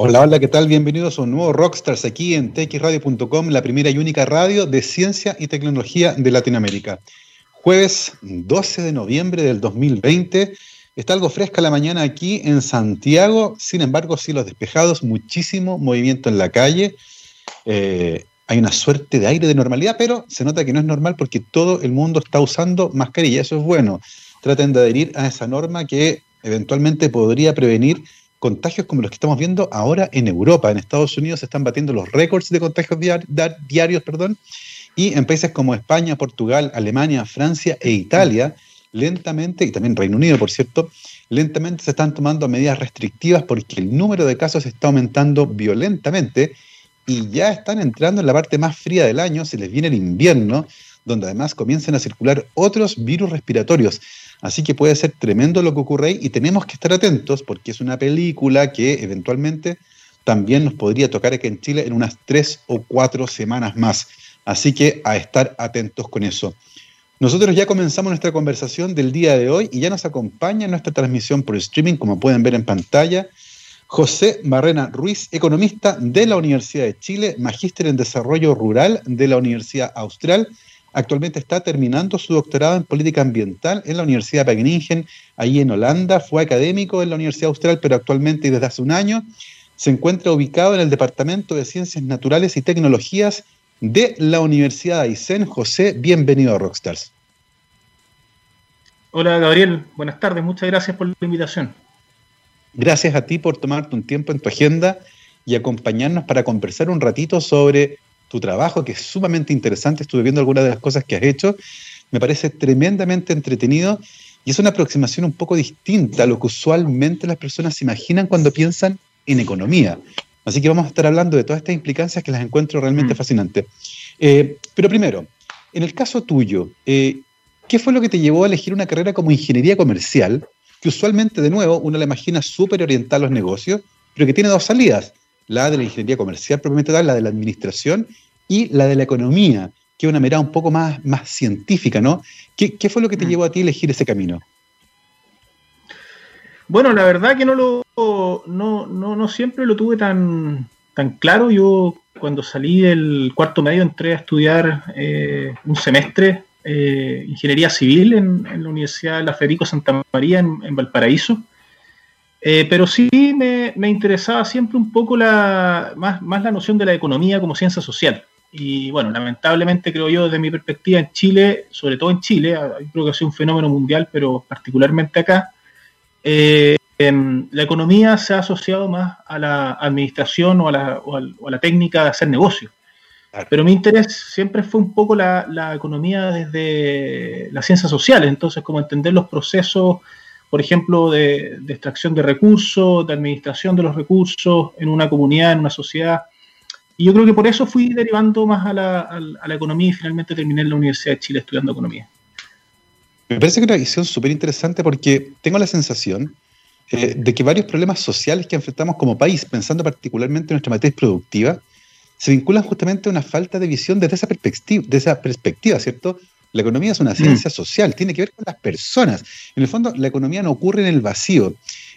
Hola, hola, ¿qué tal? Bienvenidos a un nuevo Rockstars aquí en txradio.com, la primera y única radio de ciencia y tecnología de Latinoamérica. Jueves 12 de noviembre del 2020. Está algo fresca la mañana aquí en Santiago, sin embargo, cielos despejados, muchísimo movimiento en la calle. Eh, hay una suerte de aire de normalidad, pero se nota que no es normal porque todo el mundo está usando mascarilla. Eso es bueno. Traten de adherir a esa norma que eventualmente podría prevenir contagios como los que estamos viendo ahora en Europa. En Estados Unidos se están batiendo los récords de contagios diarios, perdón, y en países como España, Portugal, Alemania, Francia e Italia, lentamente, y también Reino Unido, por cierto, lentamente se están tomando medidas restrictivas porque el número de casos está aumentando violentamente y ya están entrando en la parte más fría del año, se les viene el invierno, donde además comienzan a circular otros virus respiratorios. Así que puede ser tremendo lo que ocurre ahí y tenemos que estar atentos porque es una película que eventualmente también nos podría tocar aquí en Chile en unas tres o cuatro semanas más. Así que a estar atentos con eso. Nosotros ya comenzamos nuestra conversación del día de hoy y ya nos acompaña en nuestra transmisión por streaming, como pueden ver en pantalla, José Barrena Ruiz, economista de la Universidad de Chile, magíster en desarrollo rural de la Universidad Austral Actualmente está terminando su doctorado en política ambiental en la Universidad de Wageningen, ahí en Holanda. Fue académico en la Universidad Austral, pero actualmente y desde hace un año se encuentra ubicado en el Departamento de Ciencias Naturales y Tecnologías de la Universidad de Aysén. José, bienvenido a Rockstars. Hola Gabriel, buenas tardes, muchas gracias por la invitación. Gracias a ti por tomarte un tiempo en tu agenda y acompañarnos para conversar un ratito sobre tu trabajo, que es sumamente interesante. Estuve viendo algunas de las cosas que has hecho. Me parece tremendamente entretenido y es una aproximación un poco distinta a lo que usualmente las personas se imaginan cuando piensan en economía. Así que vamos a estar hablando de todas estas implicancias que las encuentro realmente mm. fascinantes. Eh, pero primero, en el caso tuyo, eh, ¿qué fue lo que te llevó a elegir una carrera como ingeniería comercial? Que usualmente, de nuevo, uno la imagina súper orientada a los negocios, pero que tiene dos salidas la de la ingeniería comercial propiamente tal, la de la administración y la de la economía, que es una mirada un poco más, más científica, ¿no? ¿Qué, fue lo que te mm. llevó a ti a elegir ese camino? Bueno, la verdad que no lo no, no, siempre lo tuve tan, tan claro. Yo cuando salí del cuarto medio entré a estudiar eh, un semestre eh, ingeniería civil en, la Universidad de La Federico Santa María en Valparaíso. Eh, pero sí me, interesaba siempre un poco la, más, más la noción de la economía como ciencia social. Y bueno, lamentablemente creo yo desde mi perspectiva en Chile, sobre todo en Chile, creo que ha sido un fenómeno mundial, pero particularmente acá, eh, la economía se ha asociado más a la administración o a la, o a, la técnica de hacer negocios. Pero mi interés siempre fue un poco la, la economía desde las ciencias sociales, entonces como entender los procesos por ejemplo, de, extracción de recursos, de administración de los recursos en una comunidad, en una sociedad. Y yo creo que por eso fui derivando más a la, economía y finalmente terminé en la Universidad de Chile estudiando economía. Me parece que es una visión súper interesante porque tengo la sensación eh, de que varios problemas sociales que enfrentamos como país, pensando particularmente en nuestra matriz productiva, se vinculan justamente a una falta de visión desde esa perspectiva, de esa perspectiva ¿cierto? La economía es una ciencia mm. social, tiene que ver con las personas. En el fondo, la economía no ocurre en el vacío.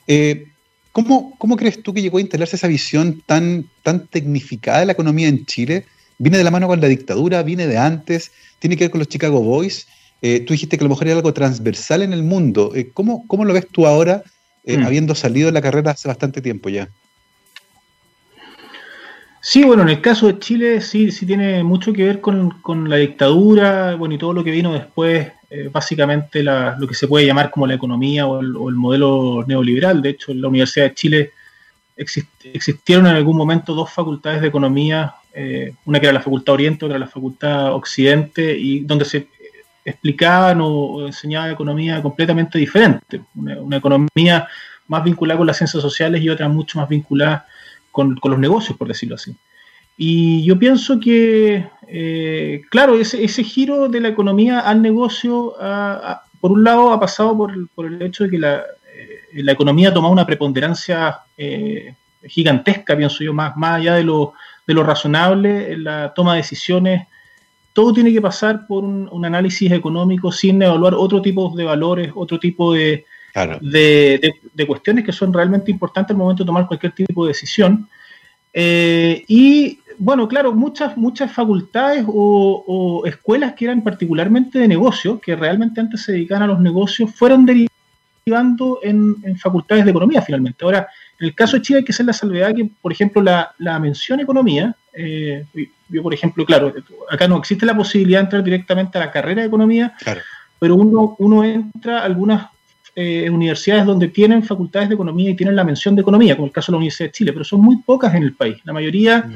Eh, ¿cómo, crees tú que llegó a instalarse esa visión tan, tan tecnificada de la economía en Chile? ¿Viene de la mano con la dictadura? ¿Viene de antes? ¿Tiene que ver con los Chicago Boys? Eh, tú dijiste que a lo mejor era algo transversal en el mundo. Eh, ¿cómo, lo ves tú ahora, mm. habiendo salido de la carrera hace bastante tiempo ya? Sí, bueno, en el caso de Chile sí, sí tiene mucho que ver con, la dictadura, bueno, y todo lo que vino después, eh, básicamente lo que se puede llamar como la economía o el, modelo neoliberal. De hecho, en la Universidad de Chile existieron en algún momento dos facultades de economía, eh, una que era la Facultad Oriente, otra la Facultad Occidente, y donde se explicaban o, enseñaban economía completamente diferente. Una, economía más vinculada con las ciencias sociales y otra mucho más vinculada con, los negocios, por decirlo así. Y yo pienso que, eh, claro, ese, giro de la economía al negocio, por un lado, ha pasado por, el hecho de que la, eh, la economía ha tomado una preponderancia eh, gigantesca, pienso yo, más, más allá de lo, de lo razonable en la toma de decisiones. Todo tiene que pasar por un, análisis económico sin evaluar otro tipo de valores, otro tipo de, de, cuestiones que son realmente importantes al momento de tomar cualquier tipo de decisión. Eh, y bueno, claro, muchas, muchas facultades o, escuelas que eran particularmente de negocio, que realmente antes se dedicaban a los negocios, fueron derivando en, facultades de economía finalmente. Ahora, en el caso de Chile hay que hacer la salvedad que, por ejemplo, la, mención economía, eh, yo por ejemplo, claro, acá no existe la posibilidad de entrar directamente a la carrera de economía, pero uno, uno entra a algunas eh, universidades donde tienen facultades de economía y tienen la mención de economía, como el caso de la Universidad de Chile, pero son muy pocas en el país. La mayoría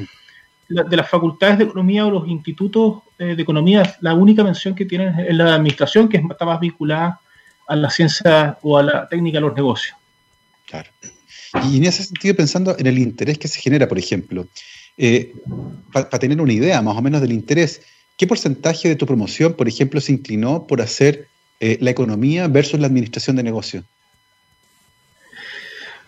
de las facultades de economía o los institutos eh, de economía, la única mención que tienen es la administración, que está más vinculada a la ciencia o a la técnica de los negocios. Claro. Y en ese sentido, pensando en el interés que se genera, por ejemplo, eh, para tener una idea más o menos del interés, ¿qué porcentaje de tu promoción, por ejemplo, se inclinó por hacer eh, la economía versus la administración de negocios?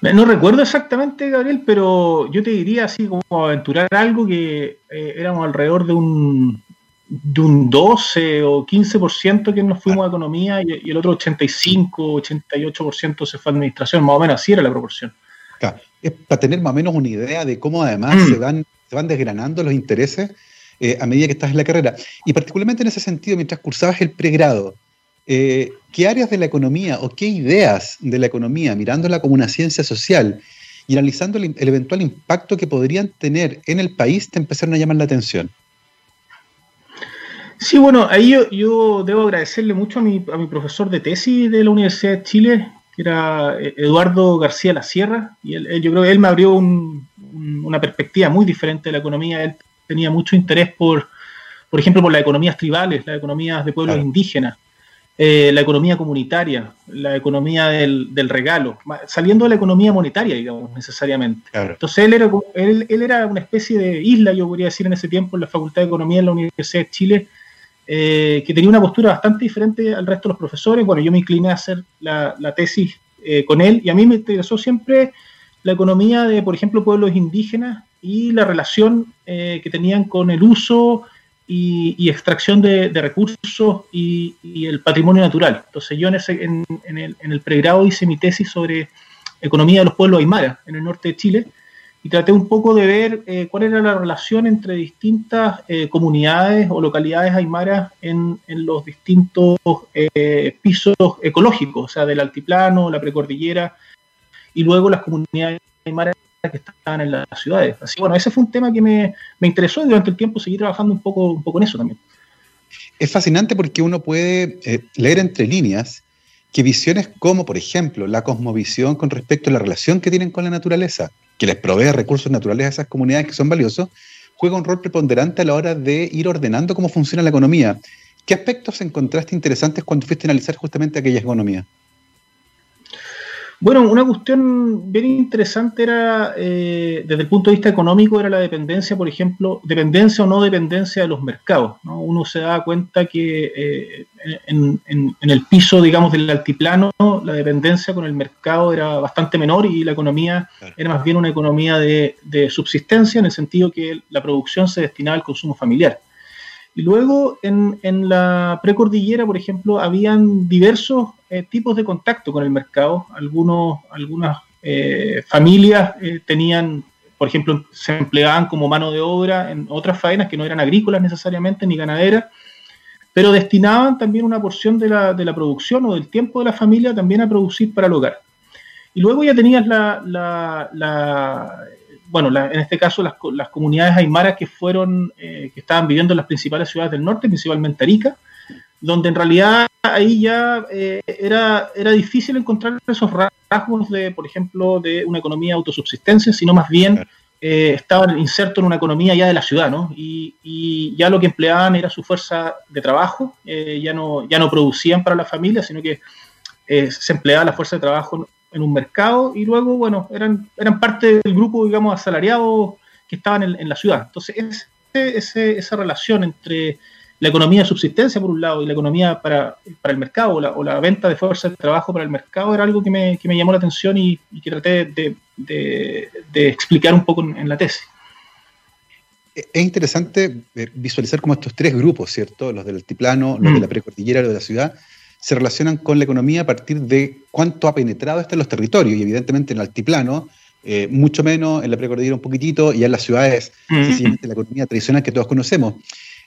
No recuerdo exactamente, Gabriel, pero yo te diría así como aventurar algo que eh, éramos alrededor de un, de un 12 o 15% que nos fuimos a economía y, el otro 85, 88% se fue a administración, más o menos así era la proporción. Es para tener más o menos una idea de cómo además mm. se, van, se van desgranando los intereses eh, a medida que estás en la carrera. Y particularmente en ese sentido, mientras cursabas el pregrado, eh, ¿qué áreas de la economía o qué ideas de la economía, mirándola como una ciencia social y analizando el, eventual impacto que podrían tener en el país, te empezaron a llamar la atención? Sí, bueno, ahí yo, debo agradecerle mucho a mi, a mi, profesor de tesis de la Universidad de Chile, que era eh, Eduardo García La Sierra, y yo creo que él me abrió una perspectiva muy diferente de la economía. Él tenía mucho interés por, por ejemplo, por las economías tribales, las economías de pueblos indígenas. Eh, la economía comunitaria, la economía del, regalo, saliendo de la economía monetaria, digamos, necesariamente. Entonces él era, él, era una especie de isla, yo podría decir en ese tiempo, en la Facultad de Economía en la Universidad de Chile, eh, que tenía una postura bastante diferente al resto de los profesores. Bueno, yo me incliné a hacer la, tesis eh, con él y a mí me interesó siempre la economía de, por ejemplo, pueblos indígenas y la relación que tenían con el uso y, extracción de, recursos y, el patrimonio natural. Entonces yo en, el, pregrado hice mi tesis sobre economía de los pueblos aymara en el norte de Chile y traté un poco de ver eh, cuál era la relación entre distintas eh, comunidades o localidades aymaras en, los distintos eh, pisos ecológicos, o sea, del altiplano, la precordillera y luego las comunidades aymaras que estaban en las ciudades. Así bueno, ese fue un tema que me, interesó y durante el tiempo seguí trabajando un poco, un poco en eso también. Es fascinante porque uno puede eh, leer entre líneas que visiones como, por ejemplo, la cosmovisión con respecto a la relación que tienen con la naturaleza, que les provee recursos naturales a esas comunidades que son valiosos, juega un rol preponderante a la hora de ir ordenando cómo funciona la economía. ¿Qué aspectos encontraste interesantes cuando fuiste a analizar justamente aquella economía? Bueno, una cuestión bien interesante era, eh, desde el punto de vista económico, era la dependencia, por ejemplo, dependencia o no dependencia de los mercados. Uno se da cuenta que eh, en, el piso, digamos, del altiplano, la dependencia con el mercado era bastante menor y la economía era más bien una economía de, de subsistencia, en el sentido que la producción se destinaba al consumo familiar. Y luego en, en la precordillera, por ejemplo, habían diversos eh, tipos de contacto con el mercado. Algunos, algunas eh, familias eh, tenían, por ejemplo, se empleaban como mano de obra en otras faenas que no eran agrícolas necesariamente ni ganaderas, pero destinaban también una porción de la, de la producción o del tiempo de la familia también a producir para el hogar. Y luego ya tenías la, la, la bueno, en este caso las, las, comunidades aymaras que fueron, eh, que estaban viviendo en las principales ciudades del norte, principalmente Arica, donde en realidad ahí ya eh, era, era difícil encontrar esos rasgos de, por ejemplo, de una economía de autosubsistencia, sino más bien eh, estaban insertos en una economía ya de la ciudad, ¿no? Y, y ya lo que empleaban era su fuerza de trabajo, ya, no, ya no producían para la familia, sino que se empleaba la fuerza de trabajo en un mercado y luego, bueno, eran, eran parte del grupo, digamos, asalariado que estaban en, la ciudad. Entonces, ese, esa relación entre la economía de subsistencia, por un lado, y la economía para, para el mercado, o la, venta de fuerza de trabajo para el mercado, era algo que me, que me llamó la atención y, que traté de, de, explicar un poco en, la tesis. Es interesante visualizar como estos tres grupos, ¿cierto? Los del altiplano, los de mm. la precordillera, los de la ciudad, se relacionan con la economía a partir de cuánto ha penetrado esto en los territorios y evidentemente en el altiplano, eh, mucho menos, en la precordillera un poquitito y en las ciudades, sencillamente la economía tradicional que todos conocemos.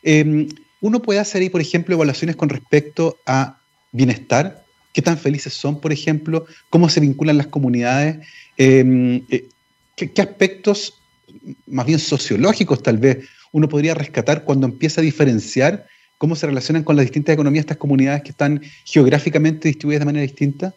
Em, uno puede hacer ahí, por ejemplo, evaluaciones con respecto a bienestar, qué tan felices son, por ejemplo, cómo se vinculan las comunidades, em, eh, qué aspectos más bien sociológicos tal vez uno podría rescatar cuando empieza a diferenciar cómo se relacionan con las distintas economías estas comunidades que están geográficamente distribuidas de manera distinta?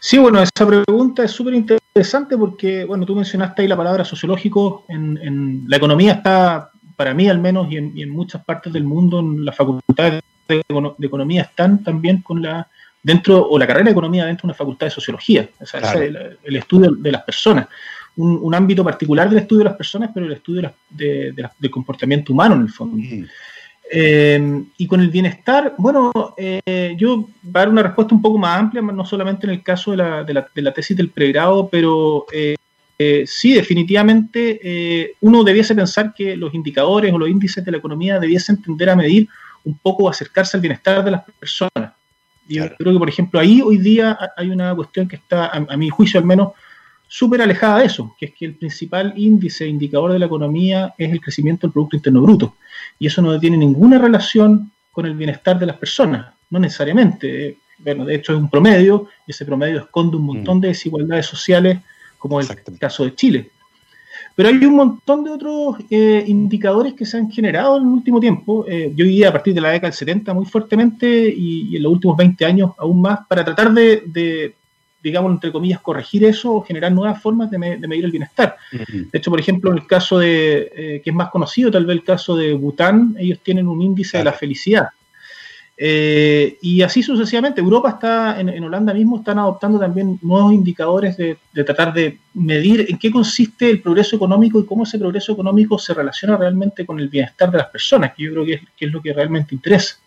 Sí, bueno, esa pregunta es súper interesante porque, bueno, tú mencionaste ahí la palabra sociológico. En, la economía está, para mí al menos, y en, muchas partes del mundo, en las facultades de, economía están también con la, dentro, o la carrera de economía dentro de una facultad de sociología, o sea, el, estudio de las personas un, ámbito particular del estudio de las personas, pero el estudio de del comportamiento humano en el fondo. Eh, y con el bienestar, bueno, eh, yo voy a dar una respuesta un poco más amplia, no solamente en el caso de la, de la, de la tesis del pregrado, pero eh, sí, definitivamente uno debiese pensar que los indicadores o los índices de la economía debiesen tender a medir un poco, acercarse al bienestar de las personas. Yo creo que, por ejemplo, ahí hoy día hay una cuestión que está, a mi juicio al menos, súper alejada de eso, que es que el principal índice, indicador de la economía es el crecimiento del Producto Interno Bruto. Y eso no tiene ninguna relación con el bienestar de las personas, no necesariamente. Bueno, de hecho es un promedio y ese promedio esconde un montón mm. de desigualdades sociales, como el caso de Chile. Pero hay un montón de otros eh, indicadores que se han generado en el último tiempo. Eh, yo diría a partir de la década del 70 muy fuertemente y, en los últimos 20 años aún más para tratar de digamos, entre comillas, corregir eso o generar nuevas formas de, medir el bienestar. De hecho, por ejemplo, en el caso de, eh, que es más conocido, tal vez el caso de Bután, ellos tienen un índice de la felicidad. Eh, y así sucesivamente. Europa está, en, Holanda mismo, están adoptando también nuevos indicadores de, tratar de medir en qué consiste el progreso económico y cómo ese progreso económico se relaciona realmente con el bienestar de las personas, que yo creo que es, lo que realmente interesa.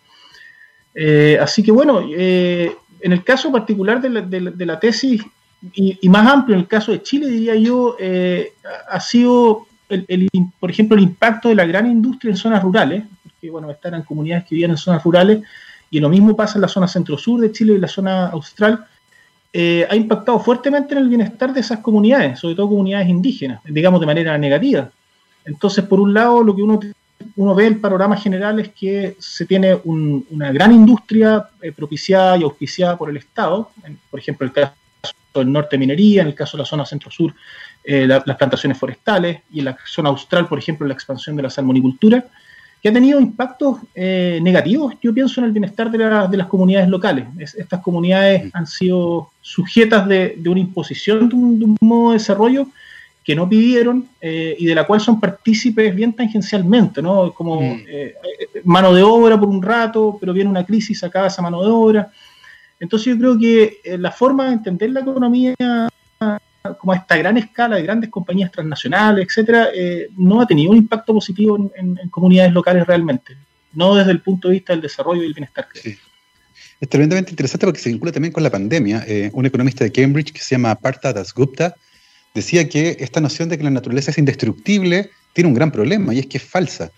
Eh, así que bueno, en el caso particular de la, tesis, y, más amplio, en el caso de Chile, diría yo, eh, ha sido, el, por ejemplo, el impacto de la gran industria en zonas rurales, porque, bueno, están en comunidades que vivían en zonas rurales, y lo mismo pasa en la zona centro-sur de Chile y la zona austral, eh, ha impactado fuertemente en el bienestar de esas comunidades, sobre todo comunidades indígenas, digamos de manera negativa. Entonces, por un lado, lo que uno uno ve el panorama general es que se tiene una gran industria eh, propiciada y auspiciada por el Estado, por ejemplo, el caso del norte minería, en el caso de la zona centro-sur, eh, las plantaciones forestales, y en la zona austral, por ejemplo, la expansión de la salmonicultura, que ha tenido impactos eh, negativos, yo pienso, en el bienestar de, las comunidades locales. estas comunidades han sido sujetas de, una imposición de un modo de desarrollo que no pidieron eh, y de la cual son partícipes bien tangencialmente, ¿no? Como mm. eh, mano de obra por un rato, pero viene una crisis, acaba esa mano de obra. Entonces yo creo que eh, la forma de entender la economía como a esta gran escala de grandes compañías transnacionales, etcétera, no ha tenido un impacto positivo en, comunidades locales realmente, no desde el punto de vista del desarrollo y el bienestar. Es tremendamente interesante porque se vincula también con la pandemia. un economista de Cambridge que se llama Partha Dasgupta decía que esta noción de que la naturaleza es indestructible tiene un gran problema y es que es falsa.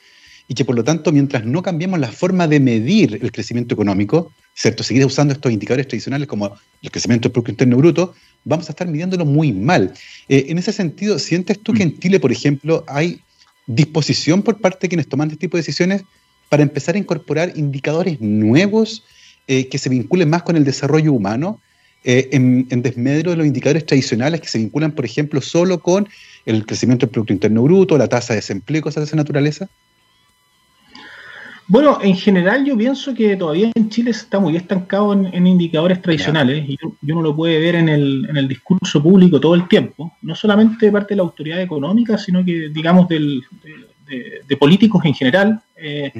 Y que por lo tanto, mientras no cambiemos la forma de medir el crecimiento económico, ¿cierto? seguir usando estos indicadores tradicionales como el crecimiento del Producto Interno Bruto, vamos a estar midiéndolo muy mal. Eh, en ese sentido, ¿sientes tú que en Chile, por ejemplo, hay disposición por parte de quienes toman este tipo de decisiones para empezar a incorporar indicadores nuevos eh, que se vinculen más con el desarrollo humano? Eh, en, desmedro de los indicadores tradicionales que se vinculan, por ejemplo, solo con el crecimiento del Producto Interno Bruto, la tasa de desempleo, cosas de esa naturaleza? Bueno, en general yo pienso que todavía en Chile se está muy estancado en, indicadores tradicionales y uno lo puede ver en el, discurso público todo el tiempo, no solamente de parte de la autoridad económica, sino que digamos de, políticos en general. Eh,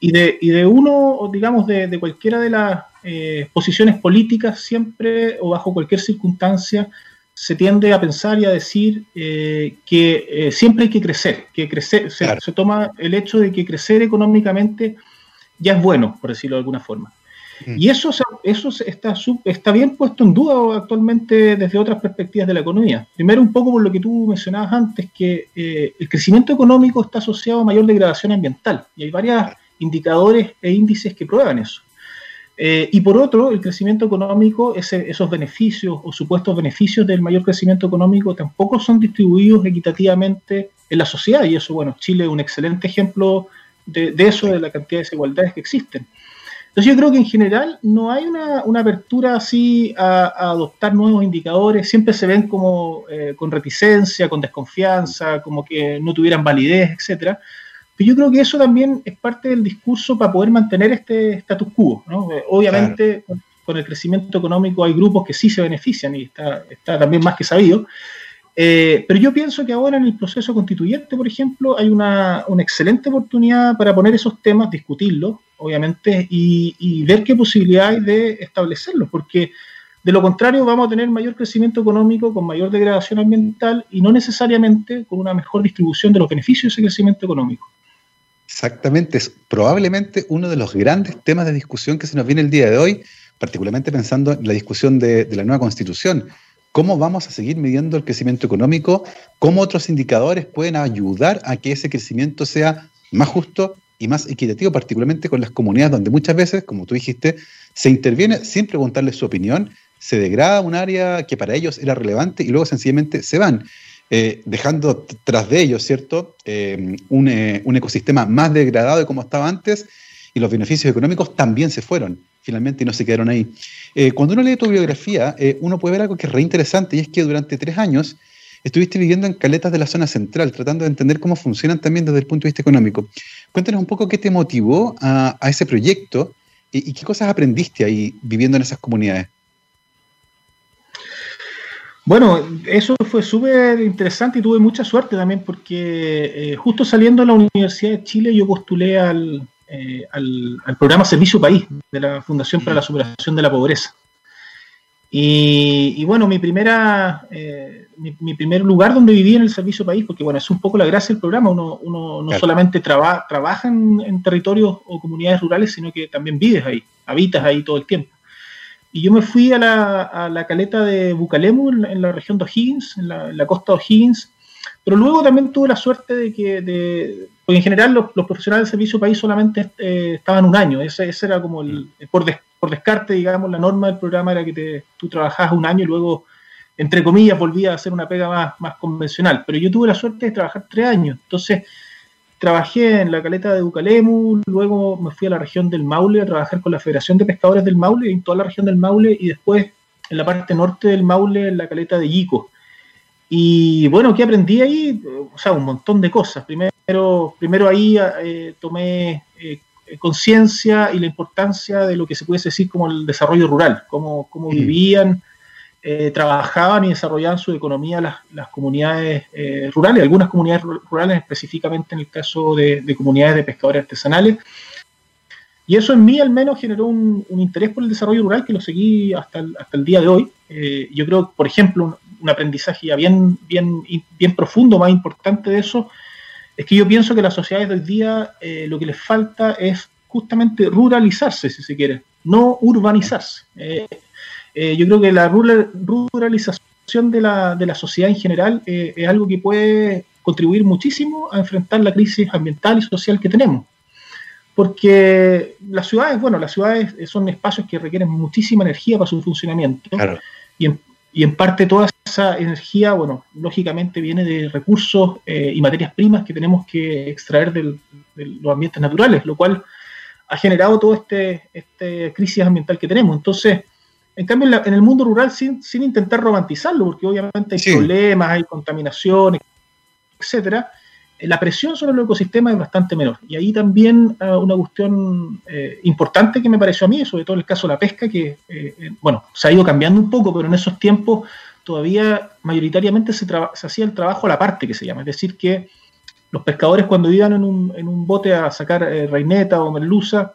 y, de, y de uno, digamos, de, cualquiera de las eh, posiciones políticas siempre o bajo cualquier circunstancia se tiende a pensar y a decir eh, que eh, siempre hay que crecer, que crecer, se, toma el hecho de que crecer económicamente ya es bueno, por decirlo de alguna forma. Mm. Y eso, eso está, está bien puesto en duda actualmente desde otras perspectivas de la economía. Primero, un poco por lo que tú mencionabas antes, que el crecimiento económico está asociado a mayor degradación ambiental. Y hay varios indicadores e índices que prueban eso. Eh, y por otro, el crecimiento económico, esos beneficios o supuestos beneficios del mayor crecimiento económico tampoco son distribuidos equitativamente en la sociedad. Y eso, bueno, Chile es un excelente ejemplo de, eso, de la cantidad de desigualdades que existen. Entonces yo creo que en general no hay una, apertura así a, adoptar nuevos indicadores, siempre se ven como eh, con reticencia, con desconfianza, como que no tuvieran validez, etcétera yo creo que eso también es parte del discurso para poder mantener este status quo. Eh, obviamente, con, el crecimiento económico hay grupos que sí se benefician y está, está también más que sabido. Eh, pero yo pienso que ahora en el proceso constituyente, por ejemplo, hay una, excelente oportunidad para poner esos temas, discutirlos, obviamente, y, y, ver qué posibilidad hay de establecerlos, porque de lo contrario vamos a tener mayor crecimiento económico con mayor degradación ambiental y no necesariamente con una mejor distribución de los beneficios de ese crecimiento económico. Exactamente, es probablemente uno de los grandes temas de discusión que se nos viene el día de hoy, particularmente pensando en la discusión de, la nueva constitución. ¿Cómo vamos a seguir midiendo el crecimiento económico? ¿Cómo otros indicadores pueden ayudar a que ese crecimiento sea más justo y más equitativo, particularmente con las comunidades donde muchas veces, como tú dijiste, se interviene sin preguntarles su opinión, se degrada un área que para ellos era relevante y luego sencillamente se van. Eh, dejando tras de ellos, ¿cierto?, eh, eh, un, ecosistema más degradado de como estaba antes y los beneficios económicos también se fueron finalmente y no se quedaron ahí. cuando uno lee tu biografía, uno puede ver algo que es re interesante y es que durante tres años estuviste viviendo en caletas de la zona central, tratando de entender cómo funcionan también desde el punto de vista económico. Cuéntanos un poco qué te motivó a, ese proyecto y qué cosas aprendiste ahí viviendo en esas comunidades. Bueno, eso fue súper interesante y tuve mucha suerte también porque eh, justo saliendo de la Universidad de Chile yo postulé al, eh, al, programa Servicio País de la Fundación para la Superación de la Pobreza. Y, bueno, mi primera, eh, mi, primer lugar donde viví en el Servicio País, porque bueno, es un poco la gracia del programa, uno, uno no solamente trabaja en, en territorios o comunidades rurales, sino que también vives ahí, habitas ahí todo el tiempo. Y yo me fui a la, caleta de Bucalemu, en, la región de O'Higgins, en la, costa de O'Higgins, pero luego también tuve la suerte de que, de, porque en general los, profesionales del servicio país solamente eh, estaban un año, ese, era como el, por, por descarte, digamos, la norma del programa era que te, tú trabajabas un año y luego, entre comillas, volvías a hacer una pega más, más convencional, pero yo tuve la suerte de trabajar tres años, entonces trabajé en la caleta de Bucalemu, luego me fui a la región del Maule a trabajar con la Federación de Pescadores del Maule, en toda la región del Maule, y después en la parte norte del Maule, en la caleta de Yico. Y bueno, ¿qué aprendí ahí? O sea, un montón de cosas. Primero, primero ahí eh, tomé eh, conciencia y la importancia de lo que se puede decir como el desarrollo rural, cómo, cómo mm. vivían eh, trabajaban y desarrollaban su economía las, comunidades eh, rurales, algunas comunidades rurales específicamente en el caso de, comunidades de pescadores artesanales. Y eso en mí al menos generó un, interés por el desarrollo rural que lo seguí hasta el, hasta el día de hoy. Eh, yo creo, por ejemplo, un, aprendizaje ya bien, bien, bien profundo, más importante de eso, es que yo pienso que las sociedades de hoy día lo que les falta es justamente ruralizarse, si se quiere, no urbanizarse. Eh, yo creo que la ruralización de la, de la sociedad en general eh, es algo que puede contribuir muchísimo a enfrentar la crisis ambiental y social que tenemos. Porque las ciudades, bueno, las ciudades son espacios que requieren muchísima energía para su funcionamiento. Y, en, y, en, parte toda esa energía, bueno, lógicamente viene de recursos eh, y materias primas que tenemos que extraer de los ambientes naturales, lo cual ha generado toda esta este crisis ambiental que tenemos. Entonces, en cambio, en, el mundo rural, sin, sin, intentar romantizarlo, porque obviamente hay problemas, hay contaminación, etcétera, eh, la presión sobre los ecosistemas es bastante menor. Y ahí también uh, una cuestión eh, importante que me pareció a mí, sobre todo en el caso de la pesca, que, eh, bueno, se ha ido cambiando un poco, pero en esos tiempos todavía mayoritariamente se, se, hacía el trabajo a la parte, que se llama. Es decir, que los pescadores cuando iban en un, en un bote a sacar reineta o merluza,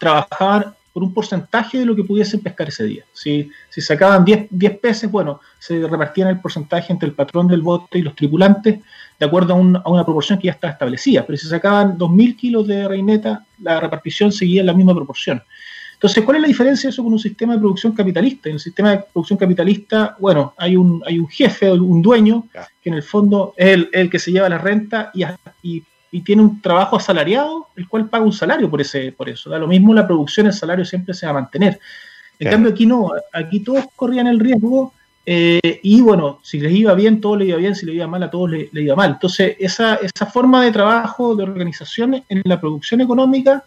trabajaban por un porcentaje de lo que pudiesen pescar ese día. Si, si sacaban 10, 10 peces, bueno, se repartían el porcentaje entre el patrón del bote y los tripulantes de acuerdo a, a una proporción que ya estaba establecida. Pero si sacaban 2.000 kilos de reineta, la repartición seguía en la misma proporción. Entonces, ¿cuál es la diferencia de eso con un sistema de producción capitalista? En el sistema de producción capitalista, bueno, hay un, hay un jefe, un dueño, que en el fondo es el, el que se lleva la renta y, y y tiene un trabajo asalariado, el cual paga un salario por, ese, por eso. Da lo mismo la producción, el salario siempre se va a mantener. En cambio aquí no, aquí todos corrían el riesgo eh, y bueno, si les iba bien, todo le iba bien, si le iba mal, a todos le, iba mal. Entonces, esa, esa forma de trabajo, de organización en la producción económica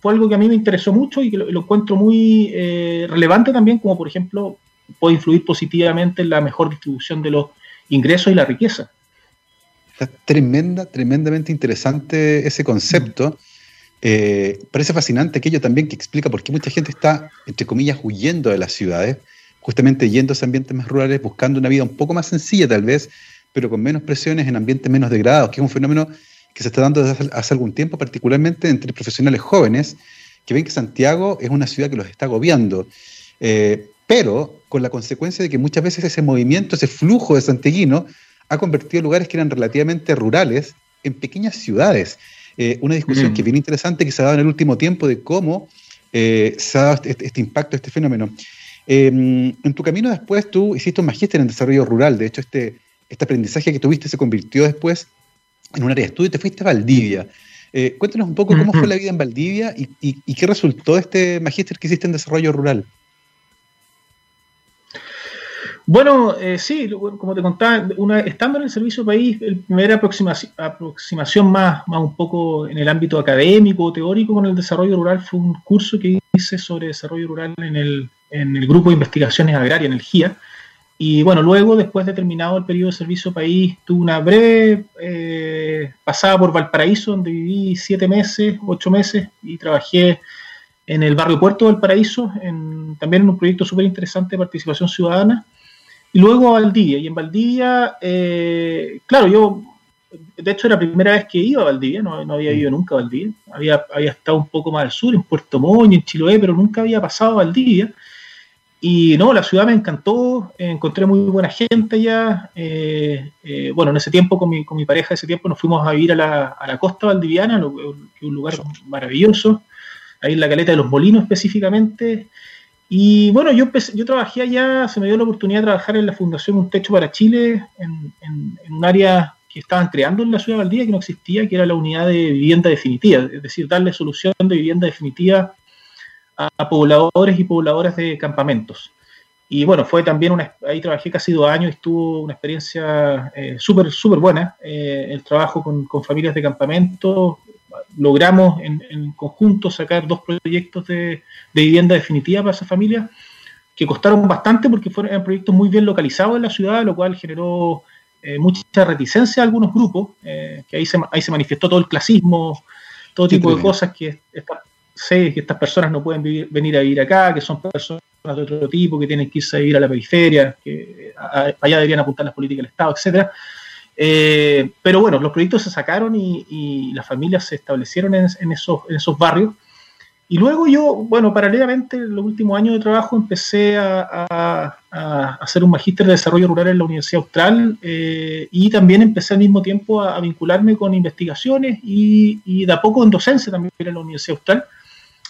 fue algo que a mí me interesó mucho y que lo, encuentro muy eh, relevante también, como por ejemplo puede influir positivamente en la mejor distribución de los ingresos y la riqueza. Está tremenda, tremendamente interesante ese concepto. Eh, parece fascinante aquello también que explica por qué mucha gente está, entre comillas, huyendo de las ciudades justamente yendo a esos ambientes más rurales, buscando una vida un poco más sencilla tal vez, pero con menos presiones en ambientes menos degradados, que es un fenómeno que se está dando desde hace algún tiempo, particularmente entre profesionales jóvenes, que ven que Santiago es una ciudad que los está agobiando, eh, pero con la consecuencia de que muchas veces ese movimiento, ese flujo de santiaguino, ha convertido lugares que eran relativamente rurales en pequeñas ciudades. Eh, una discusión mm. que es bien interesante que se ha dado en el último tiempo de cómo eh, se ha dado este, este impacto, este fenómeno. Em, en tu camino después tú hiciste un magíster en desarrollo rural, de hecho este, este aprendizaje que tuviste se convirtió después en un área de estudio y te fuiste a Valdivia. Eh, cuéntanos un poco cómo fue la vida en Valdivia y, qué resultó de este magíster que hiciste en desarrollo rural. Bueno, eh, sí, como te contaba, una, estando en el servicio país, la primera aproximación, más, más un poco en el ámbito académico, teórico con el desarrollo rural fue un curso que hice sobre desarrollo rural en el, en el Grupo de Investigaciones Agrarias, en el GIA. Y bueno, luego, después de terminado el periodo de servicio país, tuve una breve eh, pasada por Valparaíso, donde viví siete meses, ocho meses, y trabajé en el barrio Puerto del Paraíso, en, también en un proyecto súper interesante de participación ciudadana. Y luego a Valdivia. Y en Valdivia, eh, claro, yo, de hecho, era la primera vez que iba a Valdivia, no, no había ido nunca a Valdivia. Había, había estado un poco más al sur, en Puerto Montt, en Chiloé, pero nunca había pasado a Valdivia. Y no, la ciudad me encantó, encontré muy buena gente allá. Eh, eh, bueno, en ese tiempo con mi, con mi pareja, ese tiempo nos fuimos a vivir a la, a la costa valdiviana, que es un lugar maravilloso, ahí en la caleta de los molinos específicamente. Y bueno, yo, yo trabajé allá, se me dio la oportunidad de trabajar en la Fundación Un Techo para Chile, en, un área que estaban creando en la ciudad de Valdivia que no existía, que era la unidad de vivienda definitiva, es decir, darle solución de vivienda definitiva a pobladores y pobladoras de campamentos. Y bueno, fue también una, ahí trabajé casi dos años y estuvo una experiencia eh, súper, súper buena. Eh, el trabajo con, familias de campamento, logramos en, conjunto sacar dos proyectos de, vivienda definitiva para esas familias, que costaron bastante porque fueron proyectos muy bien localizados en la ciudad, lo cual generó eh, mucha reticencia a algunos grupos, que ahí se, ahí se manifestó todo el clasismo, todo tipo de cosas que sé que estas personas no pueden venir a vivir acá, que son personas de otro tipo, que tienen que irse a vivir a la periferia, que allá deberían apuntar las políticas del Estado, etcétera. Eh, pero bueno, los proyectos se sacaron y, las familias se establecieron en, esos, en esos barrios. Y luego yo, bueno, paralelamente, en los últimos años de trabajo empecé a, hacer un magíster de desarrollo rural en la Universidad Austral eh, y también empecé al mismo tiempo a, vincularme con investigaciones y, y, de a poco en docencia también en la Universidad Austral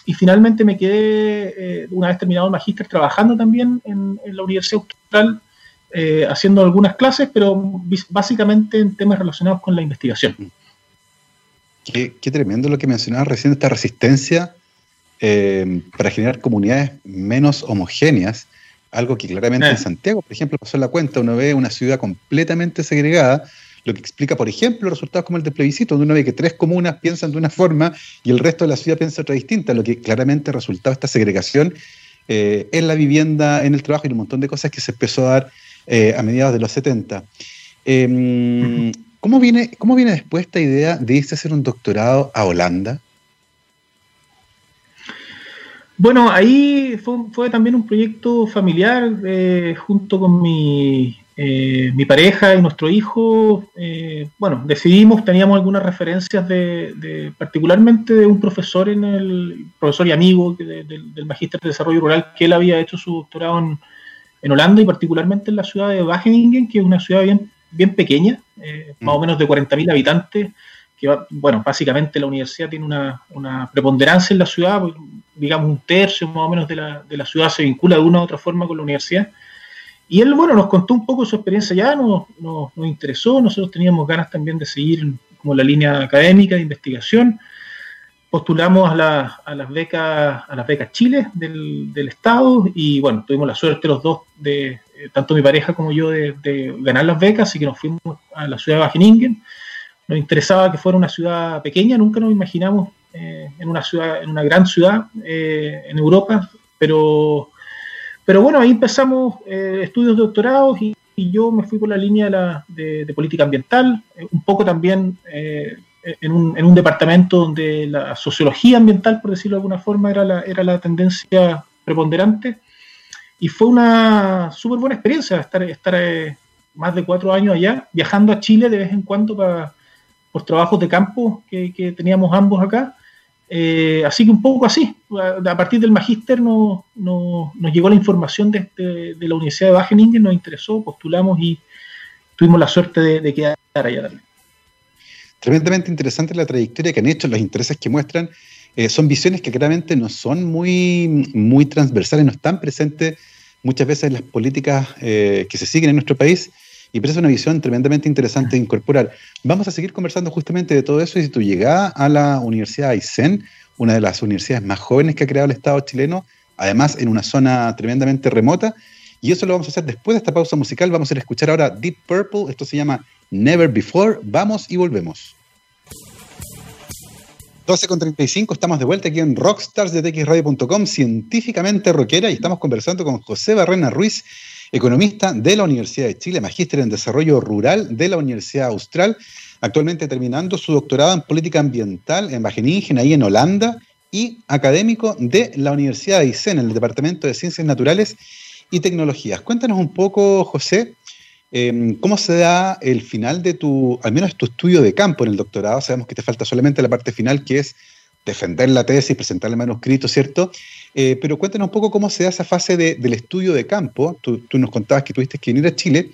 y finalmente me quedé, eh, una vez terminado el magíster, trabajando también en, la Universidad Austral, eh, haciendo algunas clases, pero básicamente en temas relacionados con la investigación. Qué, tremendo lo que mencionabas recién, esta resistencia eh, para generar comunidades menos homogéneas, algo que claramente en Santiago, por ejemplo, pasó en la cuenta, uno ve una ciudad completamente segregada, lo que explica, por ejemplo, resultados como el de plebiscito, donde uno ve que tres comunas piensan de una forma y el resto de la ciudad piensa otra distinta, lo que claramente resultaba esta segregación eh, en la vivienda, en el trabajo y un montón de cosas que se empezó a dar eh, a mediados de los 70. Em, ¿cómo, viene, ¿Cómo viene después esta idea de irse a hacer un doctorado a Holanda? Bueno, ahí fue, también un proyecto familiar eh, junto con mi eh, mi pareja y nuestro hijo, eh, bueno, decidimos, teníamos algunas referencias de, particularmente de un profesor en el, profesor y amigo del Magíster de Desarrollo Rural, que él había hecho su doctorado en, Holanda y particularmente en la ciudad de Wageningen, que es una ciudad bien, bien pequeña, eh, más o mm. menos de 40.000 habitantes, que bueno, básicamente la universidad tiene una, una, preponderancia en la ciudad, pues, digamos un tercio más o menos de la, de la ciudad se vincula de una u otra forma con la universidad. Y él, bueno, nos contó un poco su experiencia ya, nos, nos, interesó, nosotros teníamos ganas también de seguir como la línea académica de investigación. Postulamos a, las becas a las becas Chile del, Estado y bueno, tuvimos la suerte los dos de eh, tanto mi pareja como yo de, de, ganar las becas, así que nos fuimos a la ciudad de Wageningen. Nos interesaba que fuera una ciudad pequeña, nunca nos imaginamos eh, en una ciudad, en una gran ciudad eh, en Europa, pero, pero bueno, ahí empezamos estudios de doctorados y, yo me fui por la línea de, política ambiental, un poco también en un, en, un, departamento donde la sociología ambiental, por decirlo de alguna forma, era la, era la tendencia preponderante. Y fue una súper buena experiencia estar, estar más de cuatro años allá, viajando a Chile de vez en cuando para, por trabajos de campo que, que teníamos ambos acá. Eh, así que un poco así, a, partir del magíster no, nos llegó la información de, de, la Universidad de Wageningen, nos interesó, postulamos y tuvimos la suerte de, quedar allá también. Tremendamente interesante la trayectoria que han hecho, los intereses que muestran. Eh, son visiones que claramente no son muy, muy transversales, no están presentes muchas veces en las políticas eh, que se siguen en nuestro país y pero es una visión tremendamente interesante de incorporar. Vamos a seguir conversando justamente de todo eso y si tu llegada a la Universidad Aysén, una de las universidades más jóvenes que ha creado el Estado chileno, además en una zona tremendamente remota, y eso lo vamos a hacer después de esta pausa musical. Vamos a escuchar ahora Deep Purple, esto se llama Never Before. Vamos y volvemos. 12 con 35, estamos de vuelta aquí en Rockstars de txradio.com, científicamente rockera, y estamos conversando con José Barrena Ruiz, economista de la Universidad de Chile, magíster en desarrollo rural de la Universidad Austral, actualmente terminando su doctorado en política ambiental en Wageningen, ahí en Holanda, y académico de la Universidad de Isen, en el Departamento de Ciencias Naturales y Tecnologías. Cuéntanos un poco, José, em, cómo se da el final de tu, al menos tu estudio de campo en el doctorado. Sabemos que te falta solamente la parte final, que es defender la tesis, presentar el manuscrito, ¿cierto? Eh, pero cuéntanos un poco cómo se da esa fase del estudio de campo. Tú, nos contabas que tuviste que venir a Chile.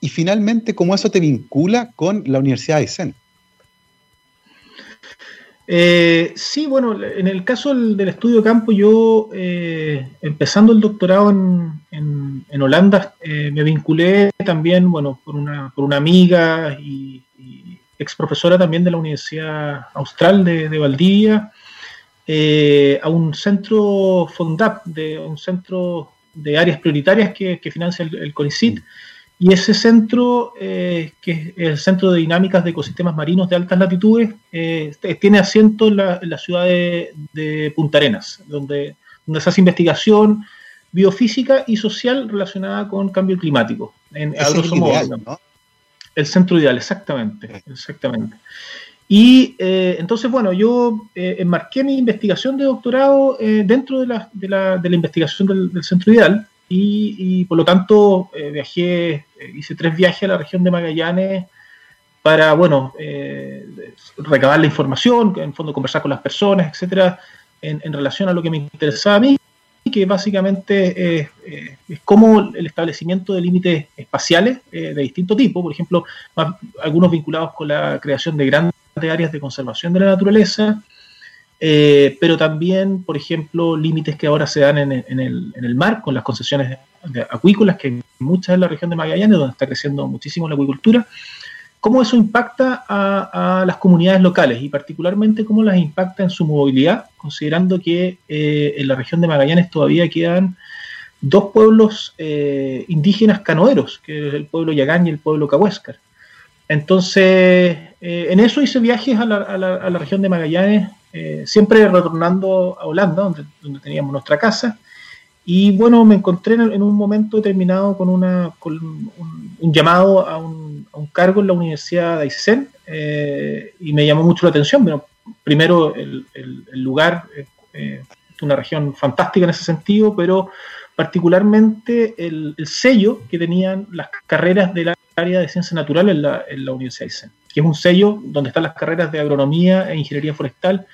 Y finalmente, cómo eso te vincula con la Universidad de Aysén. Eh, sí, bueno, en el caso del, estudio campo, yo eh, empezando el doctorado en, Holanda, me vinculé también, bueno, por una, por una amiga y, ex profesora también de la Universidad Austral de, de Valdivia, eh, a un centro FONDAP, de un centro de áreas prioritarias que, financia el, CONICIT. Y ese centro, eh, que es el Centro de Dinámicas de Ecosistemas Marinos de Altas Latitudes, eh, tiene asiento en la, ciudad de, Punta Arenas, donde, donde se hace investigación biofísica y social relacionada con cambio climático. En, es el, ideal, ¿no? el centro ideal, exactamente. exactamente. Y eh, entonces, bueno, yo eh, enmarqué mi investigación de doctorado dentro de la, de, la, de la, investigación del, Centro Ideal y, por lo tanto viajé, hice tres viajes a la región de Magallanes para, bueno, recabar la información, en fondo conversar con las personas, etcétera, en, relación a lo que me interesaba a mí que básicamente es, es como el establecimiento de límites espaciales de distinto tipo, por ejemplo, algunos vinculados con la creación de grandes de áreas de conservación de la naturaleza, eh, pero también, por ejemplo, límites que ahora se dan en, el, mar con las concesiones acuícolas, que hay muchas en la región de Magallanes, donde está creciendo muchísimo la acuicultura, cómo eso impacta a, las comunidades locales y particularmente cómo las impacta en su movilidad, considerando que eh, en la región de Magallanes todavía quedan dos pueblos eh, indígenas canoeros, que es el pueblo Yagán y el pueblo Cahuéscar. Entonces, eh, en eso hice viajes a la, región de Magallanes, eh, siempre retornando a Holanda, donde, teníamos nuestra casa. Y bueno, me encontré en, un momento determinado con, una, un, llamado a un, cargo en la Universidad de Aysén eh, y me llamó mucho la atención. Bueno, primero, el, lugar es una región fantástica en ese sentido, pero particularmente el, sello que tenían las carreras de la área de ciencia natural en la, en la Universidad de Aysén que es un sello donde están las carreras de agronomía e ingeniería forestal.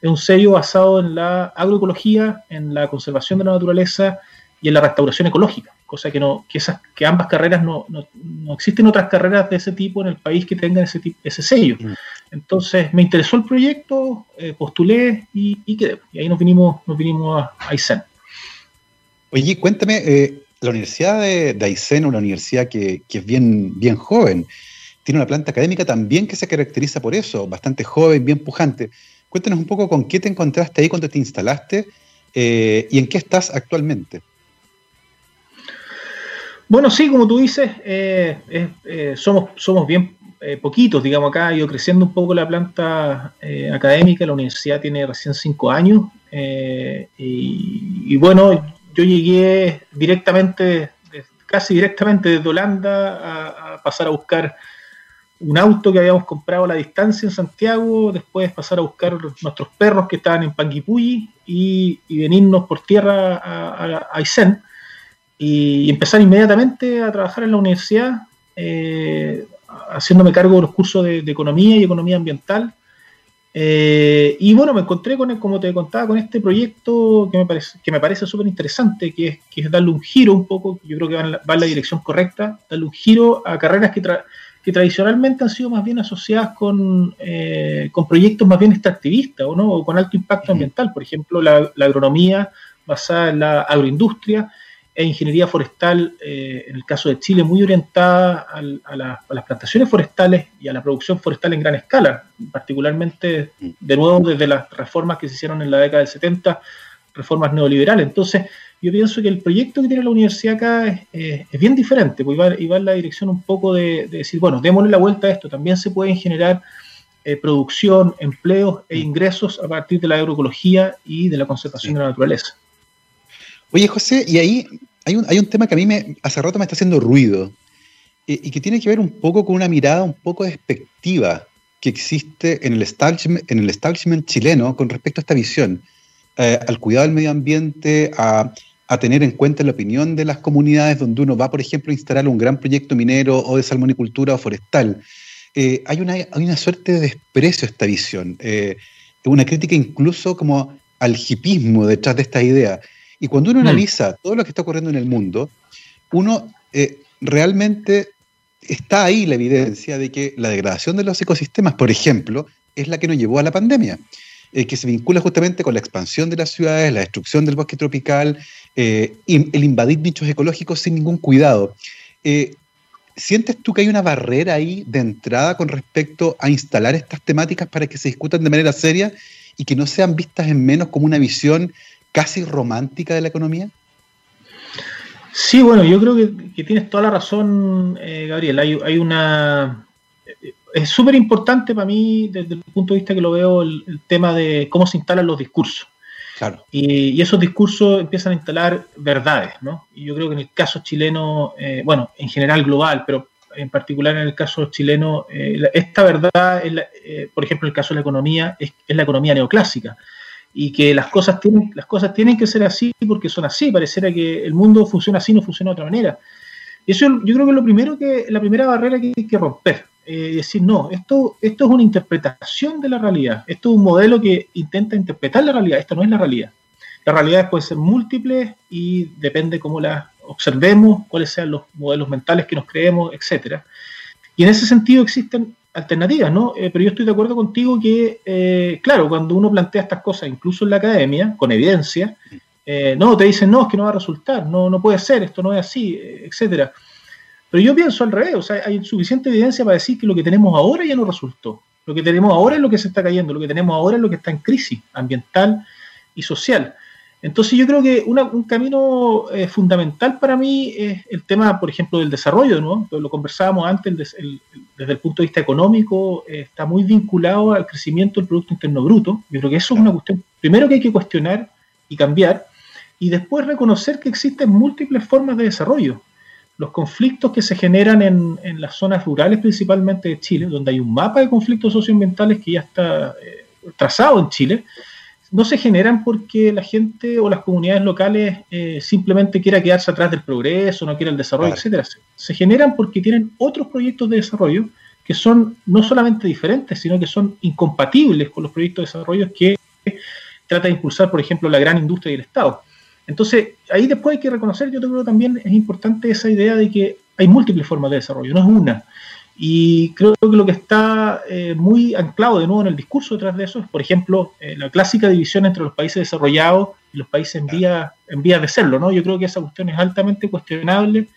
Es un sello basado en la agroecología, en la conservación de la naturaleza y en la restauración ecológica, cosa que, no, que, esas, que ambas carreras no, no, no existen otras carreras de ese tipo en el país que tengan ese, ese sello. Mm. Entonces me interesó el proyecto, eh, postulé y, y, quedé. Y ahí nos vinimos, nos vinimos a Aysén. Oye, cuéntame, eh, la Universidad de, de una universidad que, que, es bien, bien joven, tiene una planta académica también que se caracteriza por eso, bastante joven, bien pujante. Cuéntanos un poco con qué te encontraste ahí cuando te instalaste eh, y en qué estás actualmente. Bueno, sí, como tú dices, eh, eh, somos, somos bien poquitos, digamos, acá ha ido creciendo un poco la planta académica, la universidad tiene recién cinco años y, bueno, yo llegué directamente, casi directamente desde Holanda a pasar a buscar un auto que habíamos comprado a la distancia en Santiago, después pasar a buscar nuestros perros que estaban en Panguipulli y, venirnos por tierra a, Aysén y, empezar inmediatamente a trabajar en la universidad, eh, haciéndome cargo de los cursos de, economía y economía ambiental. Eh, y bueno, me encontré con, como te contaba, con este proyecto que me parece que me parece súper interesante, que es, que es darle un giro un poco, yo creo que va en, la, va en la dirección correcta, darle un giro a carreras que, que tradicionalmente han sido más bien asociadas con, eh, con proyectos más bien extractivistas ¿o, no? o con alto impacto ambiental, por ejemplo, la, agronomía basada en la agroindustria e ingeniería forestal, eh, en el caso de Chile, muy orientada a, las plantaciones forestales y a la producción forestal en gran escala, particularmente, de nuevo, desde las reformas que se hicieron en la década del 70, reformas neoliberales. Entonces, yo pienso que el proyecto que tiene la universidad acá es, bien diferente, pues va, va, en la dirección un poco de, decir, bueno, démosle la vuelta a esto, también se pueden generar eh, producción, empleos e ingresos a partir de la agroecología y de la conservación de la naturaleza. Oye, José, y ahí hay un, hay un tema que a mí me, hace rato me está haciendo ruido eh, y que tiene que ver un poco con una mirada un poco despectiva que existe en el establishment, en el establishment chileno con respecto a esta visión, eh, al cuidado del medio ambiente, a a tener en cuenta la opinión de las comunidades donde uno va, por ejemplo, a instalar un gran proyecto minero o de salmonicultura o forestal. Eh, hay, una, hay una suerte de desprecio a esta visión, eh, una crítica incluso como al hipismo detrás de esta idea. Y cuando uno mm. analiza todo lo que está ocurriendo en el mundo, uno eh, realmente está ahí la evidencia de que la degradación de los ecosistemas, por ejemplo, es la que nos llevó a la pandemia. que se vincula justamente con la expansión de las ciudades, la destrucción del bosque tropical, eh, el invadir nichos ecológicos sin ningún cuidado. Eh, ¿Sientes tú que hay una barrera ahí de entrada con respecto a instalar estas temáticas para que se discutan de manera seria y que no sean vistas en menos como una visión casi romántica de la economía? Sí, bueno, yo creo que, tienes toda la razón, eh, Gabriel. Hay, una. Es súper importante para mí, desde el punto de vista que lo veo, el, tema de cómo se instalan los discursos. Y, esos discursos empiezan a instalar verdades, ¿no? Y yo creo que en el caso chileno, eh, bueno, en general global, pero en particular en el caso chileno, eh, esta verdad, eh, por ejemplo, en el caso de la economía, es, la economía neoclásica. Y que las cosas, tienen, las cosas tienen que ser así porque son así. Pareciera que el mundo funciona así, no funciona de otra manera. Eso yo creo que es lo primero que, la primera barrera que hay que romper eh, decir, no, esto, esto es una interpretación de la realidad, esto es un modelo que intenta interpretar la realidad, esto no es la realidad. La realidad puede ser múltiple y depende cómo la observemos, cuáles sean los modelos mentales que nos creemos, etc. Y en ese sentido existen alternativas, ¿no? Eh, pero yo estoy de acuerdo contigo que, eh, claro, cuando uno plantea estas cosas, incluso en la academia, con evidencia, no, te dicen, no, es que no va a resultar, no, no puede ser, esto no es así, etcétera. Pero yo pienso al revés, o sea, hay suficiente evidencia para decir que lo que tenemos ahora ya no resultó. Lo que tenemos ahora es lo que se está cayendo, lo que tenemos ahora es lo que está en crisis ambiental y social. Entonces yo creo que un camino eh, fundamental para mí es el tema, por ejemplo, del desarrollo, ¿no? Lo conversábamos antes, desde el punto de vista económico, eh, está muy vinculado al crecimiento del Producto Interno Bruto. Yo creo que eso es una cuestión, primero que hay que cuestionar y cambiar, y después reconocer que existen múltiples formas de desarrollo los conflictos que se generan en, las zonas rurales principalmente de Chile, donde hay un mapa de conflictos socioambientales que ya está eh, trazado en Chile, no se generan porque la gente o las comunidades locales eh, simplemente quiera quedarse atrás del progreso, no quiera el desarrollo, etcétera. Se generan porque tienen otros proyectos de desarrollo que son no solamente diferentes, sino que son incompatibles con los proyectos de desarrollo que trata de impulsar, por ejemplo, la gran industria y el Estado. Entonces, ahí después hay que reconocer, yo creo que también es importante esa idea de que hay múltiples formas de desarrollo, no es una. Y creo que lo que está eh, muy anclado de nuevo en el discurso detrás de eso es, por ejemplo, eh, la clásica división entre los países desarrollados y los países en vía, en vía de serlo, ¿no? Yo creo que esa cuestión es altamente cuestionable.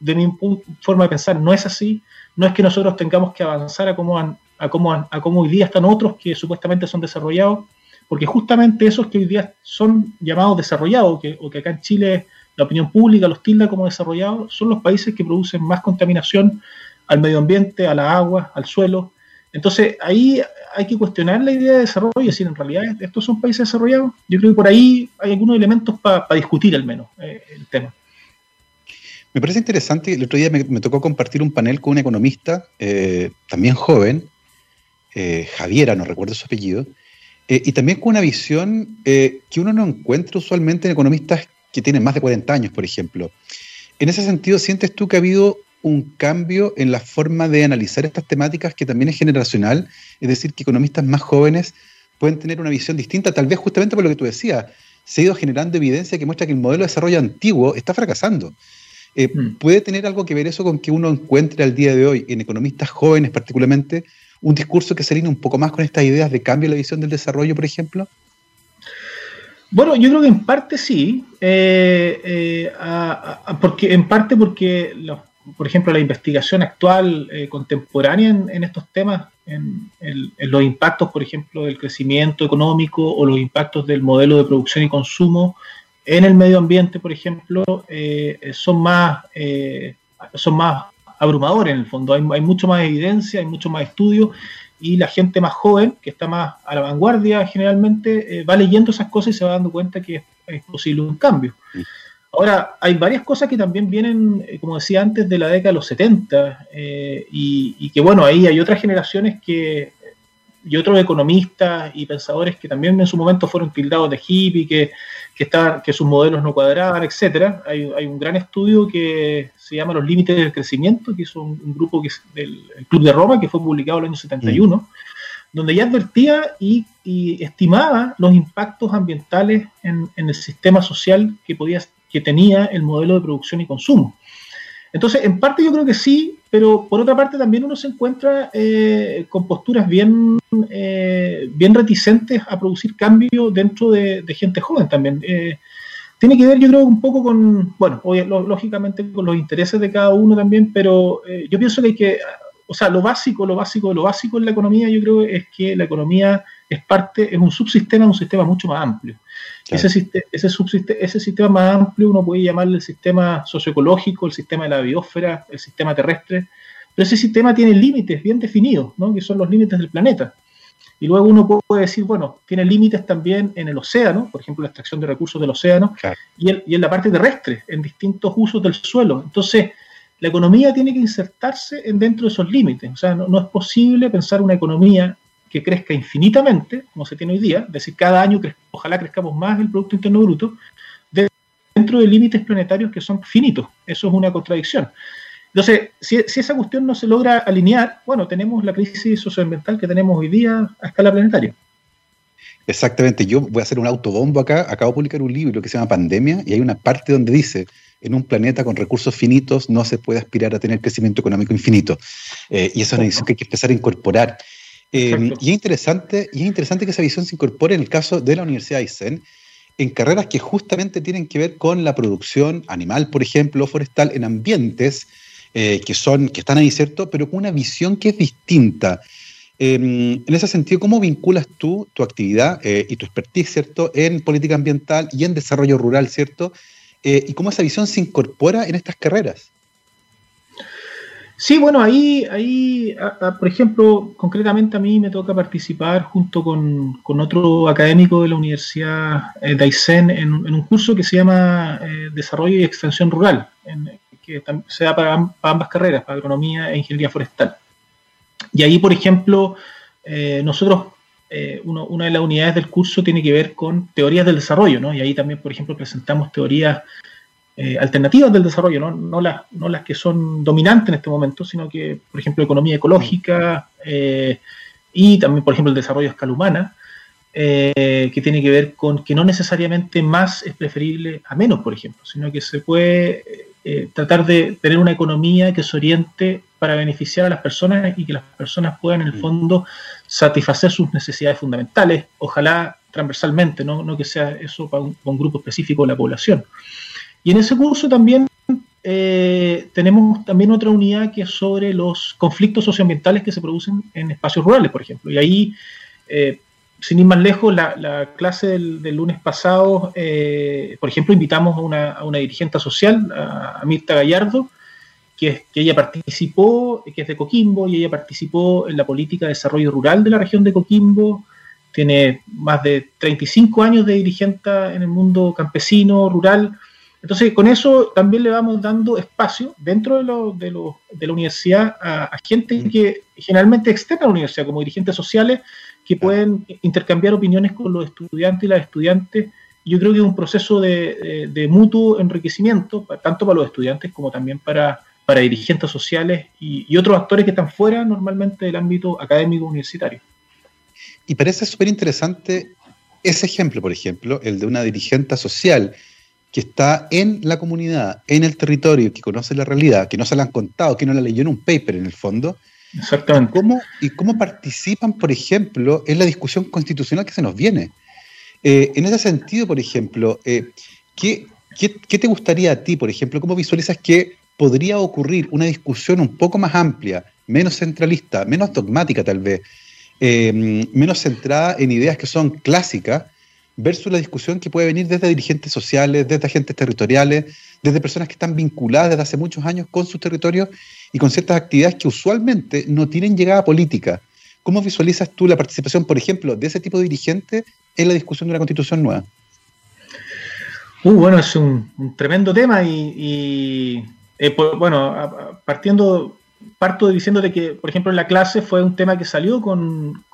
De mi forma de pensar, no es así. no es que nosotros tengamos que avanzar a cómo, a cómo, a cómo hoy día están otros que supuestamente son desarrollados, porque justamente esos que hoy día son llamados desarrollados, que, o que acá en Chile la opinión pública los tilda como desarrollados, son los países que producen más contaminación al medio ambiente, a la agua, al suelo. Entonces ahí hay que cuestionar la idea de desarrollo y decir, en realidad, ¿estos son países desarrollados? Yo creo que por ahí hay algunos elementos para discutir al menos eh, el tema. Me parece interesante, el otro día me, tocó compartir un panel con un economista, eh, también joven, eh, Javiera, no recuerdo su apellido, y también con una visión que uno no encuentra usualmente en economistas que tienen más de 40 años, por ejemplo. En ese sentido, ¿sientes tú que ha habido un cambio en la forma de analizar estas temáticas que también es generacional? Es decir, que economistas más jóvenes pueden tener una visión distinta, tal vez justamente por lo que tú decías, se ha ido generando evidencia que muestra que el modelo de desarrollo antiguo está fracasando. Eh, mm. ¿Puede tener algo que ver eso con que uno encuentre al día de hoy, en economistas jóvenes particularmente, un discurso que se alinea un poco más con estas ideas de cambio en la visión del desarrollo, por ejemplo? Bueno, yo creo que en parte sí, eh, eh, porque en parte porque, por ejemplo, la investigación actual contemporánea en, estos temas, en, los impactos, por ejemplo, del crecimiento económico o los impactos del modelo de producción y consumo en el medio ambiente, por ejemplo, eh, son, más, eh, son más abrumadores en el fondo. Hay, mucho más evidencia, hay mucho más estudios y la gente más joven, que está más a la vanguardia generalmente, eh, va leyendo esas cosas y se va dando cuenta que es, posible un cambio. Ahora, hay varias cosas que también vienen, como decía antes, de la década de los 70 y, y, que bueno, ahí hay otras generaciones que y otros economistas y pensadores que también en su momento fueron tildados de hippie, que, que, que sus modelos no cuadraban, etcétera. Hay, un gran estudio que se llama Los Límites del Crecimiento, que hizo un, grupo que es del Club de Roma, que fue publicado en el año 71, mm. donde ya advertía y, estimaba los impactos ambientales en, en, el sistema social que, podía, que tenía el modelo de producción y consumo. Entonces, en parte yo creo que sí, pero por otra parte también uno se encuentra eh, con posturas bien, eh, bien reticentes a producir cambios dentro de, gente joven también. Eh, tiene que ver, yo creo, un poco con, bueno, lógicamente con los intereses de cada uno también, pero yo pienso que hay que, o sea, lo básico, lo básico, lo básico en la economía, yo creo es que la economía es parte, es un subsistema, un sistema mucho más amplio. Ese, ese, ese sistema más amplio uno puede llamarle el sistema socioecológico, el sistema de la biosfera, el sistema terrestre, pero ese sistema tiene límites bien definidos, ¿no? que son los límites del planeta. Y luego uno puede decir, bueno, tiene límites también en el océano, por ejemplo, la extracción de recursos del océano, y, en la parte terrestre, en distintos usos del suelo. Entonces, la economía tiene que insertarse en dentro de esos límites. O sea, no, no es posible pensar una economía que crezca infinitamente, como se tiene hoy día, es decir, cada año ojalá crezcamos más el Producto Interno Bruto, dentro de límites planetarios que son finitos. Eso es una contradicción. Entonces, si, esa cuestión no se logra alinear, bueno, tenemos la crisis socioambiental que tenemos hoy día a escala planetaria. Exactamente, yo voy a hacer un autobombo acá, acabo de publicar un libro que se llama Pandemia y hay una parte donde dice, en un planeta con recursos finitos no se puede aspirar a tener crecimiento económico infinito. Eh, y esa es una decisión que hay que empezar a incorporar. Em, y, es interesante, y es interesante que esa visión se incorpore en el caso de la Universidad de Aysén, en carreras que justamente tienen que ver con la producción animal, por ejemplo, forestal, en ambientes eh, que, son, que están ahí, ¿cierto? Pero con una visión que es distinta. Em, en ese sentido, ¿cómo vinculas tú tu actividad eh, y tu expertise, ¿cierto?, en política ambiental y en desarrollo rural, ¿cierto? Eh, y cómo esa visión se incorpora en estas carreras. Sí, bueno, ahí, ahí por ejemplo, concretamente a mí me toca participar junto con, otro académico de la Universidad eh, de Aysén en, un curso que se llama eh, Desarrollo y Extensión Rural, que se da para, ambas carreras, para agronomía e ingeniería forestal. Y ahí, por ejemplo, eh, nosotros, una de las unidades del curso tiene que ver con teorías del desarrollo, ¿no? Y ahí también, por ejemplo, presentamos teorías eh, alternativas del desarrollo, ¿no? No, las, no las que son dominantes en este momento, sino que, por ejemplo, economía ecológica eh, y también, por ejemplo, el desarrollo a escala humana, eh, que tiene que ver con que no necesariamente más es preferible a menos, por ejemplo, sino que se puede tratar de tener una economía que se oriente para beneficiar a las personas y que las personas puedan, en el fondo, satisfacer sus necesidades fundamentales, ojalá transversalmente, no, no que sea eso para un, para un grupo específico de la población. Y en ese curso también eh, tenemos también otra unidad que es sobre los conflictos socioambientales que se producen en espacios rurales, por ejemplo. Y ahí, eh, sin ir más lejos, la, clase del, lunes pasado, por ejemplo, invitamos a una, dirigente social, a, Mirta Gallardo, que, que, ella participó, que es de Coquimbo, y ella participó en la política de desarrollo rural de la región de Coquimbo, tiene más de 35 años de dirigente en el mundo campesino, rural. Entonces, con eso también le vamos dando espacio dentro de, lo, de, lo, de la universidad a, gente que generalmente externa a la universidad, como dirigentes sociales, que pueden intercambiar opiniones con los estudiantes y las estudiantes. Yo creo que es un proceso de, de, mutuo enriquecimiento, tanto para los estudiantes como también para, para dirigentes sociales y, y otros actores que están fuera normalmente del ámbito académico universitario. Y parece súper interesante ese ejemplo, por ejemplo, el de una dirigente social que está en la comunidad, en el territorio, que conoce la realidad, que no se la han contado, que no la leyó en un paper en el fondo. Exactamente. ¿Y cómo, y cómo participan, por ejemplo, en la discusión constitucional que se nos viene? Eh, en ese sentido, por ejemplo, eh, ¿qué, qué te gustaría a ti, por ejemplo? ¿Cómo visualizas que podría ocurrir una discusión un poco más amplia, menos centralista, menos dogmática tal vez, eh, menos centrada en ideas que son clásicas, versus la discusión que puede venir desde dirigentes sociales, desde agentes territoriales, desde personas que están vinculadas desde hace muchos años con sus territorios y con ciertas actividades que usualmente no tienen llegada política. ¿Cómo visualizas tú la participación, por ejemplo, de ese tipo de dirigentes en la discusión de una constitución nueva? Uh, bueno, es un, tremendo tema y, eh, pues, bueno, partiendo parto diciéndote que, por ejemplo, en la clase fue un tema que salió con,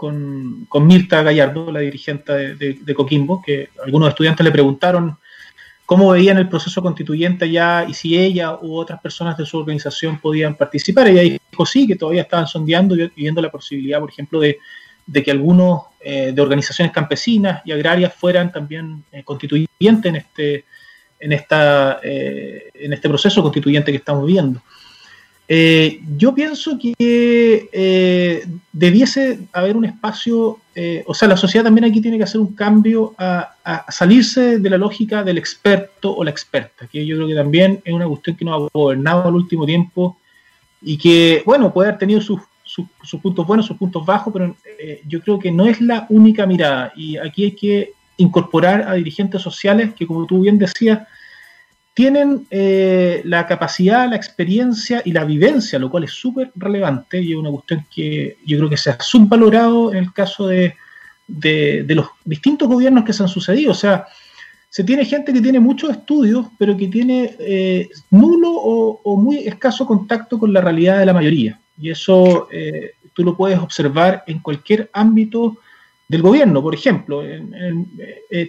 Mirta Gallardo, la dirigente de, Coquimbo, que algunos estudiantes le preguntaron cómo veían el proceso constituyente ya y si ella u otras personas de su organización podían participar. Ella dijo sí, que todavía estaban sondeando y viendo la posibilidad, por ejemplo, de, que algunos eh, de organizaciones campesinas y agrarias fueran también eh, constituyentes en este, en, esta, eh, en este proceso constituyente que estamos viendo. Eh, yo pienso que eh, debiese haber un espacio, eh, o sea, la sociedad también aquí tiene que hacer un cambio a, salirse de la lógica del experto o la experta, que yo creo que también es una cuestión que nos ha gobernado al último tiempo y que, bueno, puede haber tenido sus, sus puntos buenos, sus puntos bajos, pero yo creo que no es la única mirada y aquí hay que incorporar a dirigentes sociales que, como tú bien decías, tienen eh, la capacidad, la experiencia y la vivencia, lo cual es súper relevante y es una cuestión que yo creo que se ha subvalorado en el caso de, los distintos gobiernos que se han sucedido. O sea, se tiene gente que tiene muchos estudios, pero que tiene eh, nulo o, muy escaso contacto con la realidad de la mayoría. Y eso eh, tú lo puedes observar en cualquier ámbito del gobierno. Por ejemplo,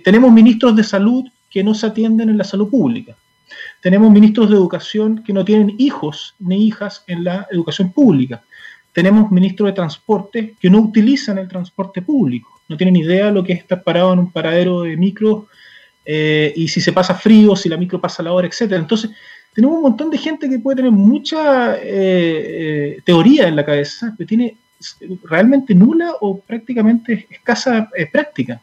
tenemos ministros de salud que no se atienden en la salud pública tenemos ministros de educación que no tienen hijos ni hijas en la educación pública. Tenemos ministros de transporte que no utilizan el transporte público, no tienen idea de lo que es estar parado en un paradero de micro eh, y si se pasa frío, si la micro pasa la hora, etc. Entonces, tenemos un montón de gente que puede tener mucha eh, eh, teoría en la cabeza, pero tiene realmente nula o prácticamente escasa práctica.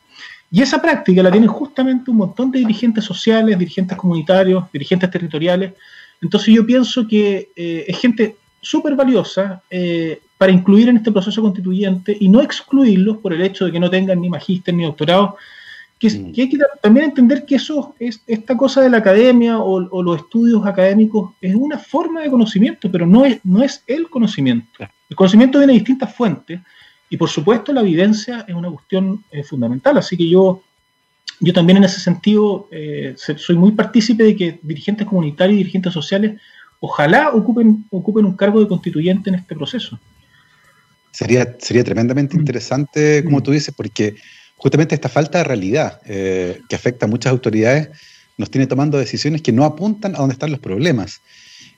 Y esa práctica la tienen justamente un montón de dirigentes sociales, dirigentes comunitarios, dirigentes territoriales. Entonces yo pienso que eh, es gente súper valiosa eh, para incluir en este proceso constituyente y no excluirlos por el hecho de que no tengan ni magíster ni doctorado. Que, mm. hay que también entender que eso es esta cosa de la academia o, los estudios académicos es una forma de conocimiento, pero no es, no es el conocimiento. El conocimiento viene de distintas fuentes y por supuesto la vivencia es una cuestión eh, fundamental, así que yo, yo también en ese sentido eh, soy muy partícipe de que dirigentes comunitarios y dirigentes sociales ojalá ocupen, ocupen un cargo de constituyente en este proceso. Sería, sería tremendamente mm. interesante, como mm. tú dices, porque justamente esta falta de realidad eh, que afecta a muchas autoridades nos tiene tomando decisiones que no apuntan a dónde están los problemas.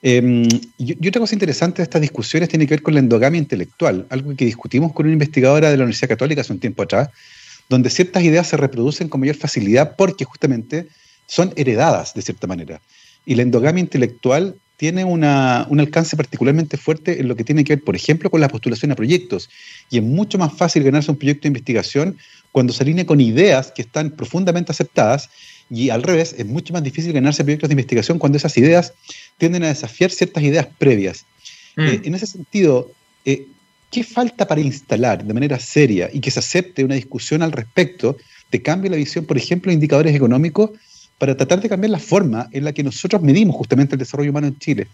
Eh, y, otra cosa interesante de estas discusiones tiene que ver con la endogamia intelectual, algo que discutimos con una investigadora de la Universidad Católica hace un tiempo atrás, donde ciertas ideas se reproducen con mayor facilidad porque justamente son heredadas de cierta manera. Y la endogamia intelectual tiene un alcance particularmente fuerte en lo que tiene que ver, por ejemplo, con la postulación a proyectos. Y es mucho más fácil ganarse un proyecto de investigación cuando se alinea con ideas que están profundamente aceptadas y al revés, es mucho más difícil ganarse proyectos de investigación cuando esas ideas tienden a desafiar ciertas ideas previas. Mm. Eh, en ese sentido, eh, ¿qué falta para instalar de manera seria y que se acepte una discusión al respecto de cambio la visión, por ejemplo, de indicadores económicos para tratar de cambiar la forma en la que nosotros medimos justamente el desarrollo humano en Chile?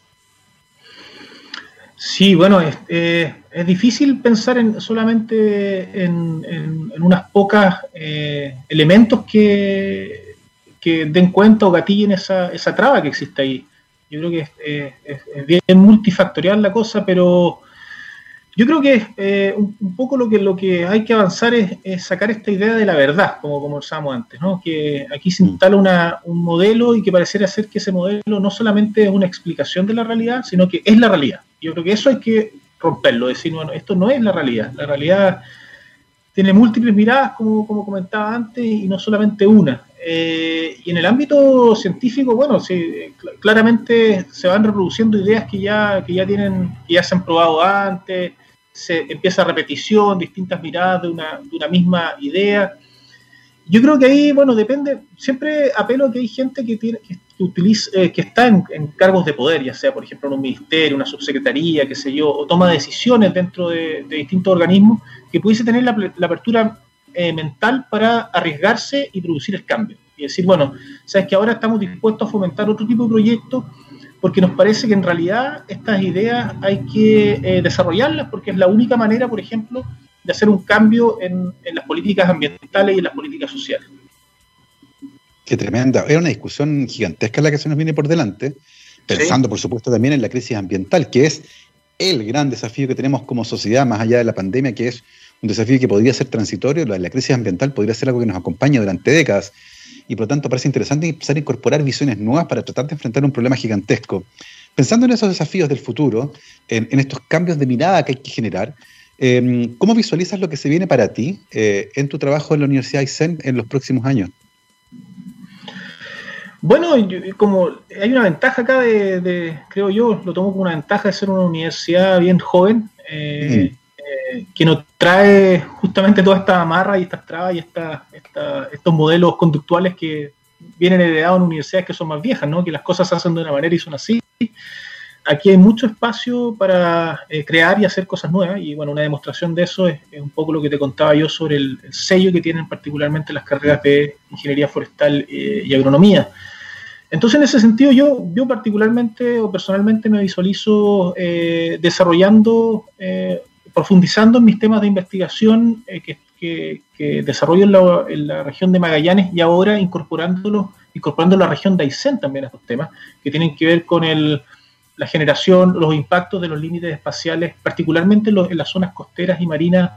Sí, bueno, es, eh, difícil pensar en, solamente en, unas pocas elementos que, que den cuenta o gatillen esa, esa traba que existe ahí. Yo creo que es, bien multifactorial la cosa, pero yo creo que eh, un, poco lo que, lo que hay que avanzar es, sacar esta idea de la verdad, como conversábamos antes, ¿no? que aquí se instala una, un modelo y que pareciera ser que ese modelo no solamente es una explicación de la realidad, sino que es la realidad. Yo creo que eso hay que romperlo, decir, bueno, esto no es la realidad, la realidad tiene múltiples miradas, como, como comentaba antes, y no solamente una. Eh, y en el ámbito científico, bueno, sí, claramente se van reproduciendo ideas que ya, que ya tienen, que ya se han probado antes, se empieza repetición, distintas miradas de una, de una misma idea. Yo creo que ahí, bueno, depende, siempre apelo a que hay gente que tiene, que, utiliza, eh, que está en, cargos de poder, ya sea, por ejemplo, en un ministerio, una subsecretaría, qué sé yo, o toma decisiones dentro de, distintos organismos, que pudiese tener la apertura eh, mental para arriesgarse y producir el cambio. Y decir, bueno, sabes que ahora estamos dispuestos a fomentar otro tipo de proyectos porque nos parece que en realidad estas ideas hay que eh, desarrollarlas porque es la única manera, por ejemplo, de hacer un cambio en, las políticas ambientales y en las políticas sociales. Qué tremenda. Es una discusión gigantesca la que se nos viene por delante, pensando, por supuesto, también en la crisis ambiental, que es el gran desafío que tenemos como sociedad, más allá de la pandemia, que es un desafío que podría ser transitorio, la, la crisis ambiental podría ser algo que nos acompaña durante décadas y por lo tanto parece interesante empezar a incorporar visiones nuevas para tratar de enfrentar un problema gigantesco. Pensando en esos desafíos del futuro, en, estos cambios de mirada que hay que generar, em, ¿cómo visualizas lo que se viene para ti eh, en tu trabajo en la Universidad Aysén en los próximos años? Bueno, como hay una ventaja acá de, creo yo, lo tomo como una ventaja de ser una universidad bien joven. Eh, mm que nos trae justamente toda esta amarra y estas trabas y esta, estos modelos conductuales que vienen heredados en universidades que son más viejas, ¿no? que las cosas se hacen de una manera y son así. Aquí hay mucho espacio para eh, crear y hacer cosas nuevas y bueno, una demostración de eso es, un poco lo que te contaba yo sobre el, sello que tienen particularmente las carreras de ingeniería forestal eh, y agronomía. Entonces, en ese sentido, yo, yo particularmente o personalmente me visualizo eh, desarrollando profundizando en mis temas de investigación eh, que, desarrollo en la, región de Magallanes y ahora incorporándolo, incorporando la región de Aysén también a estos temas, que tienen que ver con el, la generación, los impactos de los límites espaciales, particularmente en, las zonas costeras y marinas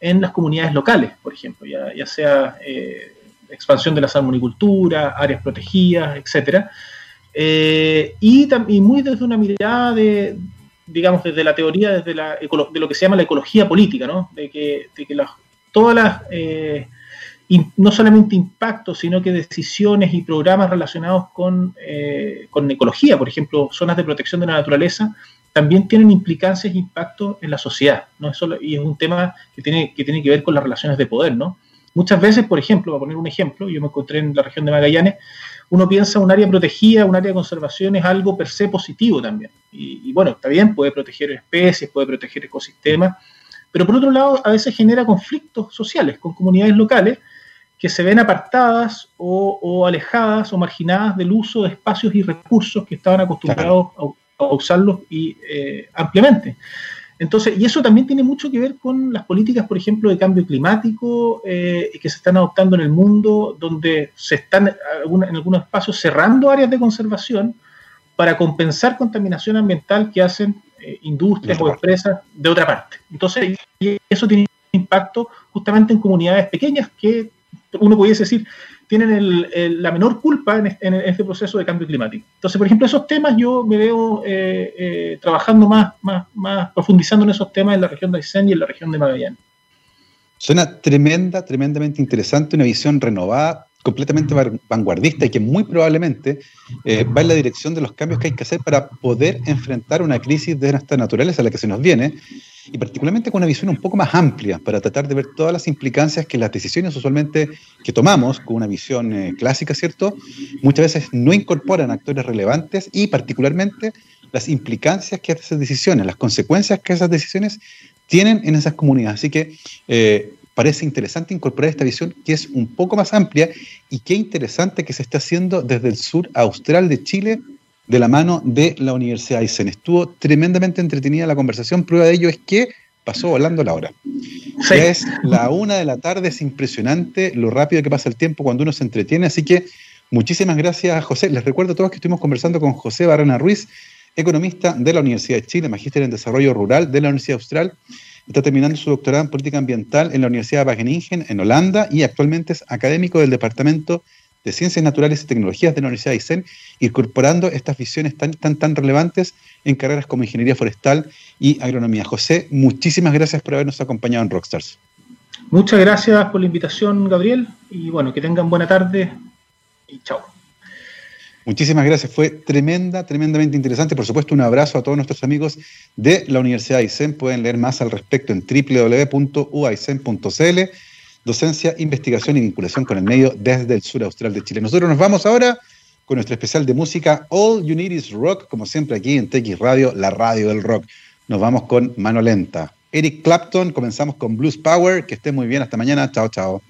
en las comunidades locales, por ejemplo, ya, sea eh, expansión de la salmonicultura, áreas protegidas, etcétera. Eh, y, y, muy desde una mirada de, digamos, desde la teoría, desde la, de lo que se llama la ecología política, ¿no? De que, de que las, todas las, eh, no solamente impactos, sino que decisiones y programas relacionados con, eh, con ecología, por ejemplo, zonas de protección de la naturaleza, también tienen implicancias e impactos en la sociedad, ¿no? Eso, y es un tema que tiene, que tiene que ver con las relaciones de poder, ¿no? Muchas veces, por ejemplo, para poner un ejemplo, yo me encontré en la región de Magallanes, uno piensa un área protegida, un área de conservación es algo per se positivo también. Y, bueno, está bien, puede proteger especies, puede proteger ecosistemas, pero por otro lado a veces genera conflictos sociales con comunidades locales que se ven apartadas o, alejadas o marginadas del uso de espacios y recursos que estaban acostumbrados a, usarlos y, eh, ampliamente. Entonces, y eso también tiene mucho que ver con las políticas, por ejemplo, de cambio climático eh, que se están adoptando en el mundo, donde se están en algunos espacios cerrando áreas de conservación para compensar contaminación ambiental que hacen eh, industrias o empresas de otra parte. Entonces, y eso tiene impacto justamente en comunidades pequeñas que uno pudiese decir, tienen la menor culpa en este, proceso de cambio climático. Entonces, por ejemplo, esos temas yo me veo eh, eh, trabajando más, más, más, profundizando en esos temas en la región de Aysén y en la región de Magallanes. Suena tremenda, tremendamente interesante, una visión renovada, completamente vanguardista y que muy probablemente eh, va en la dirección de los cambios que hay que hacer para poder enfrentar una crisis de naturaleza a la que se nos viene, y particularmente con una visión un poco más amplia para tratar de ver todas las implicancias que las decisiones usualmente que tomamos, con una visión eh, clásica, ¿cierto? Muchas veces no incorporan actores relevantes y particularmente las implicancias que esas decisiones, las consecuencias que esas decisiones tienen en esas comunidades. Así que eh, parece interesante incorporar esta visión que es un poco más amplia y qué interesante que se está haciendo desde el sur austral de Chile de la mano de la Universidad Aysén. Estuvo tremendamente entretenida la conversación. Prueba de ello es que pasó volando la hora. Ya es la una de la tarde, es impresionante lo rápido que pasa el tiempo cuando uno se entretiene. Así que muchísimas gracias, José. Les recuerdo a todos que estuvimos conversando con José Barrena Ruiz, economista de la Universidad de Chile, magíster en desarrollo rural de la Universidad Austral Está terminando su doctorado en política ambiental en la Universidad de Wageningen, en Holanda, y actualmente es académico del Departamento de Ciencias Naturales y Tecnologías de la Universidad de Aysén, incorporando estas visiones tan, tan, tan relevantes en carreras como ingeniería forestal y agronomía. José, muchísimas gracias por habernos acompañado en Rockstars. Muchas gracias por la invitación, Gabriel, y bueno, que tengan buena tarde y chao. Muchísimas gracias, fue tremenda, tremendamente interesante. Por supuesto, un abrazo a todos nuestros amigos de la Universidad de Aysén. Pueden leer más al respecto en www.uaisen.cl. Docencia, investigación y vinculación con el medio desde el sur austral de Chile. Nosotros nos vamos ahora con nuestro especial de música All You Need Is Rock, como siempre aquí en TX Radio, la radio del rock. Nos vamos con mano lenta. Eric Clapton, comenzamos con Blues Power. Que esté muy bien, hasta mañana. Chao, chao.